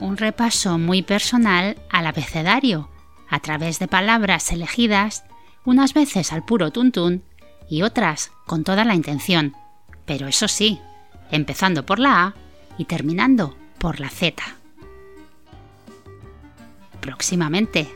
un repaso muy personal al abecedario, a través de palabras elegidas, unas veces al puro tuntún y otras con toda la intención, pero eso sí, empezando por la A y terminando por la Z. Próximamente